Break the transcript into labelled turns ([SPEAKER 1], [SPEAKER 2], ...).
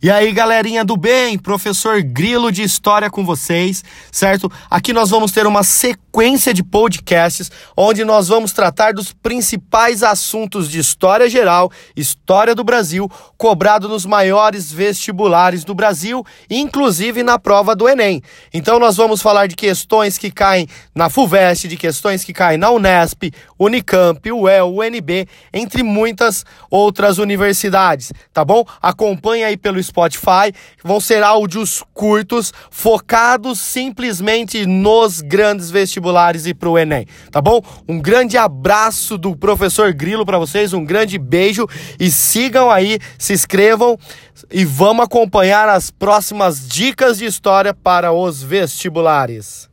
[SPEAKER 1] E aí, galerinha do bem, professor Grilo de História com vocês, certo? Aqui nós vamos ter uma sequência de podcasts onde nós vamos tratar dos principais assuntos de história geral, história do Brasil, cobrado nos maiores vestibulares do Brasil, inclusive na prova do Enem. Então nós vamos falar de questões que caem na FUVEST, de questões que caem na Unesp, Unicamp, UEL, UNB, entre muitas outras universidades, tá bom? Acompanhe aí pelo Spotify. Vão ser áudios curtos, focados simplesmente nos grandes vestibulares e para o Enem, tá bom? Um grande abraço do professor Grilo para vocês, um grande beijo e sigam aí, se inscrevam e vamos acompanhar as próximas dicas de história para os vestibulares.